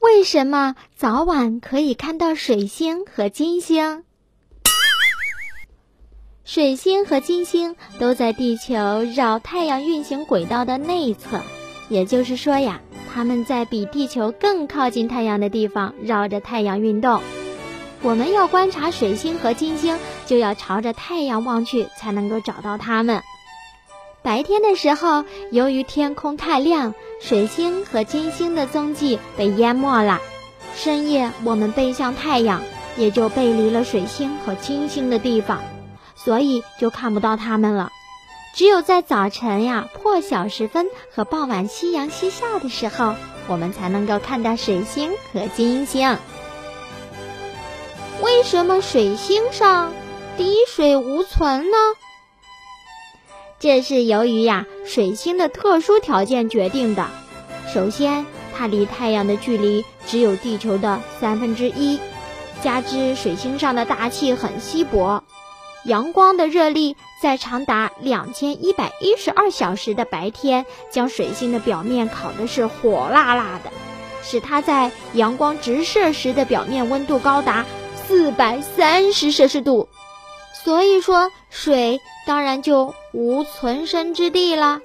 为什么早晚可以看到水星和金星？水星和金星都在地球绕太阳运行轨道的内侧，也就是说呀，它们在比地球更靠近太阳的地方绕着太阳运动。我们要观察水星和金星，就要朝着太阳望去，才能够找到它们。白天的时候，由于天空太亮，水星和金星的踪迹被淹没了；深夜，我们背向太阳，也就背离了水星和金星的地方。所以就看不到它们了。只有在早晨呀破晓时分和傍晚夕阳西下的时候，我们才能够看到水星和金星。为什么水星上滴水无存呢？这是由于呀水星的特殊条件决定的。首先，它离太阳的距离只有地球的三分之一，加之水星上的大气很稀薄。阳光的热力在长达两千一百一十二小时的白天，将水星的表面烤的是火辣辣的，使它在阳光直射时的表面温度高达四百三十摄氏度。所以说，水当然就无存身之地了。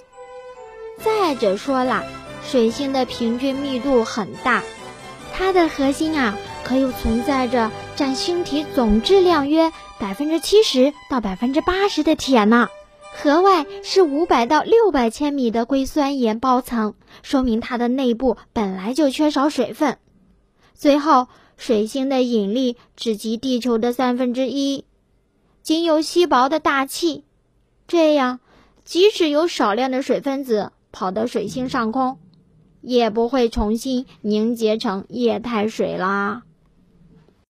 再者说了，水星的平均密度很大，它的核心啊，可又存在着占星体总质量约。百分之七十到百分之八十的铁呢，核外是五百到六百千米的硅酸盐包层，说明它的内部本来就缺少水分。最后，水星的引力只及地球的三分之一，仅有稀薄的大气，这样即使有少量的水分子跑到水星上空，也不会重新凝结成液态水啦。